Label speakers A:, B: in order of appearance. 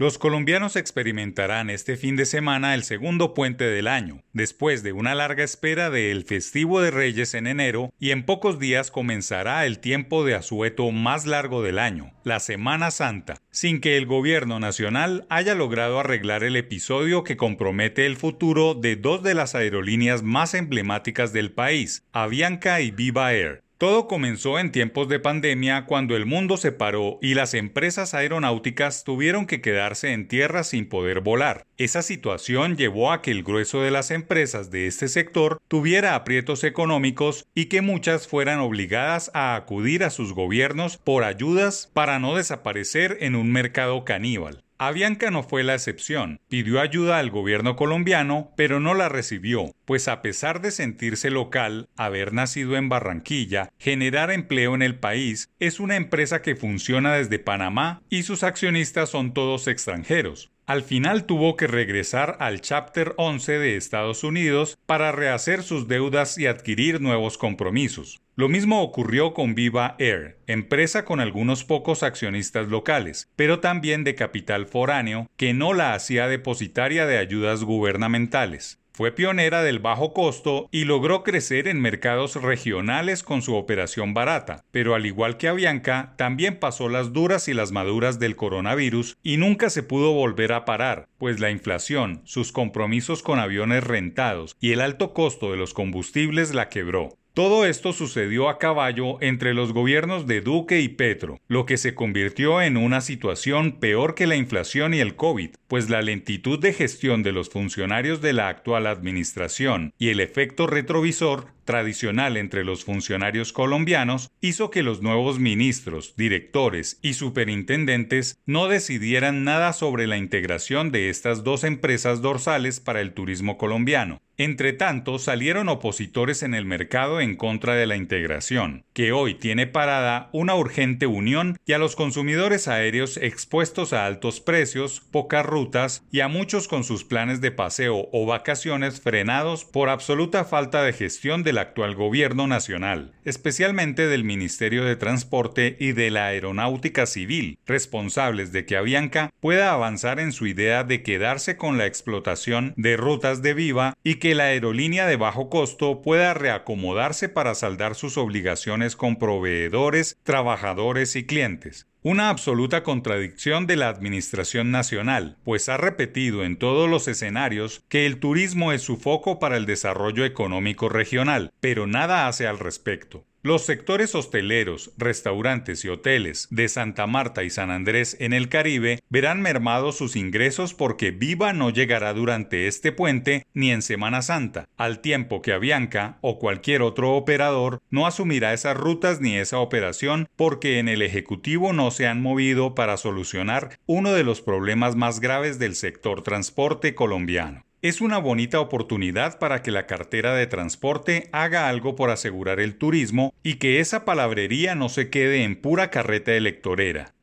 A: Los colombianos experimentarán este fin de semana el segundo puente del año, después de una larga espera del festivo de Reyes en enero y en pocos días comenzará el tiempo de asueto más largo del año, la Semana Santa, sin que el gobierno nacional haya logrado arreglar el episodio que compromete el futuro de dos de las aerolíneas más emblemáticas del país, Avianca y Viva Air. Todo comenzó en tiempos de pandemia cuando el mundo se paró y las empresas aeronáuticas tuvieron que quedarse en tierra sin poder volar. Esa situación llevó a que el grueso de las empresas de este sector tuviera aprietos económicos y que muchas fueran obligadas a acudir a sus gobiernos por ayudas para no desaparecer en un mercado caníbal. Avianca no fue la excepción. Pidió ayuda al gobierno colombiano, pero no la recibió, pues a pesar de sentirse local, haber nacido en Barranquilla, generar empleo en el país, es una empresa que funciona desde Panamá y sus accionistas son todos extranjeros. Al final tuvo que regresar al Chapter 11 de Estados Unidos para rehacer sus deudas y adquirir nuevos compromisos. Lo mismo ocurrió con Viva Air, empresa con algunos pocos accionistas locales, pero también de capital foráneo que no la hacía depositaria de ayudas gubernamentales. Fue pionera del bajo costo y logró crecer en mercados regionales con su operación barata, pero al igual que Avianca, también pasó las duras y las maduras del coronavirus y nunca se pudo volver a parar, pues la inflación, sus compromisos con aviones rentados y el alto costo de los combustibles la quebró. Todo esto sucedió a caballo entre los gobiernos de Duque y Petro, lo que se convirtió en una situación peor que la inflación y el COVID, pues la lentitud de gestión de los funcionarios de la actual administración y el efecto retrovisor tradicional entre los funcionarios colombianos hizo que los nuevos ministros, directores y superintendentes no decidieran nada sobre la integración de estas dos empresas dorsales para el turismo colombiano. Entre tanto, salieron opositores en el mercado en contra de la integración, que hoy tiene parada una urgente unión y a los consumidores aéreos expuestos a altos precios, pocas rutas y a muchos con sus planes de paseo o vacaciones frenados por absoluta falta de gestión de actual gobierno nacional, especialmente del Ministerio de Transporte y de la Aeronáutica Civil, responsables de que Avianca pueda avanzar en su idea de quedarse con la explotación de rutas de Viva y que la aerolínea de bajo costo pueda reacomodarse para saldar sus obligaciones con proveedores, trabajadores y clientes. Una absoluta contradicción de la Administración Nacional, pues ha repetido en todos los escenarios que el turismo es su foco para el desarrollo económico regional, pero nada hace al respecto. Los sectores hosteleros, restaurantes y hoteles de Santa Marta y San Andrés en el Caribe verán mermados sus ingresos porque Viva no llegará durante este puente ni en Semana Santa, al tiempo que Avianca o cualquier otro operador no asumirá esas rutas ni esa operación porque en el Ejecutivo no se han movido para solucionar uno de los problemas más graves del sector transporte colombiano. Es una bonita oportunidad para que la cartera de transporte haga algo por asegurar el turismo y que esa palabrería no se quede en pura carreta electorera.